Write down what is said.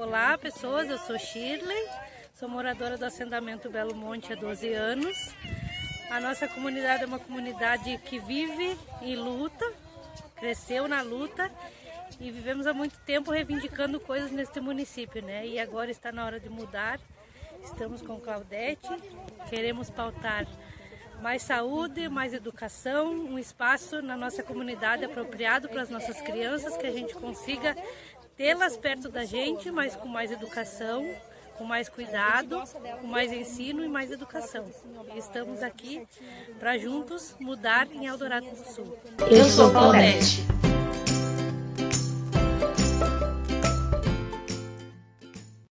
Olá, pessoas. Eu sou Shirley, sou moradora do assentamento Belo Monte há 12 anos. A nossa comunidade é uma comunidade que vive e luta, cresceu na luta e vivemos há muito tempo reivindicando coisas neste município, né? E agora está na hora de mudar. Estamos com Claudete, queremos pautar mais saúde, mais educação, um espaço na nossa comunidade apropriado para as nossas crianças, que a gente consiga tê-las perto da gente, mas com mais educação, com mais cuidado, com mais ensino e mais educação. Estamos aqui para juntos mudar em Eldorado do Sul. Eu sou Claudete.